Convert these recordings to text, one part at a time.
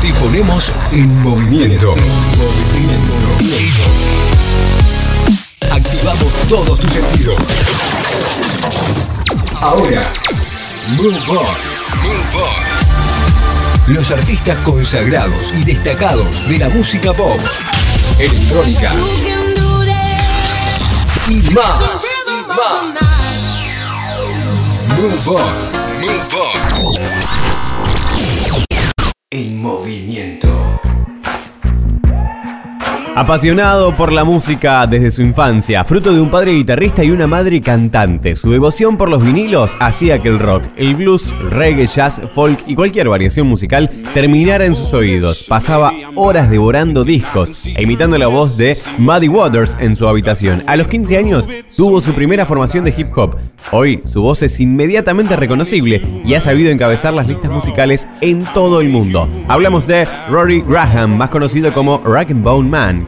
Te ponemos en movimiento. Activamos todos tus sentidos. Ahora, Move On. Move On. Los artistas consagrados y destacados de la música pop, electrónica y más. Y más. Move On. Apasionado por la música desde su infancia, fruto de un padre guitarrista y una madre cantante, su devoción por los vinilos hacía que el rock, el blues, reggae, jazz, folk y cualquier variación musical terminara en sus oídos. Pasaba horas devorando discos e imitando la voz de Muddy Waters en su habitación. A los 15 años tuvo su primera formación de hip hop. Hoy su voz es inmediatamente reconocible y ha sabido encabezar las listas musicales en todo el mundo. Hablamos de Rory Graham, más conocido como Rock and Bone Man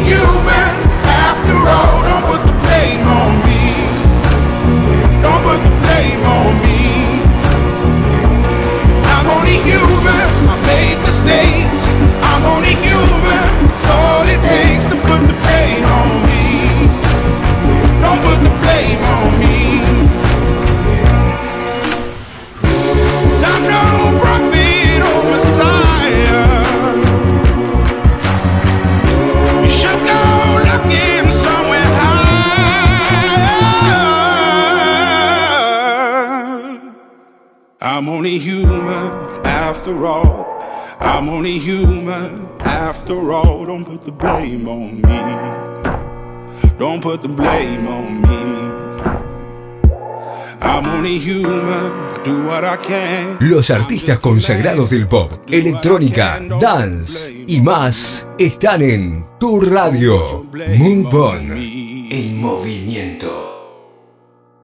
I'm I'm only human after all. I'm only human after all. Don't put the blame on me. Don't put the blame on me. I'm only human. I do what I can. Los artistas consagrados del pop, electrónica, dance y más están en tu radio. Move On. En movimiento.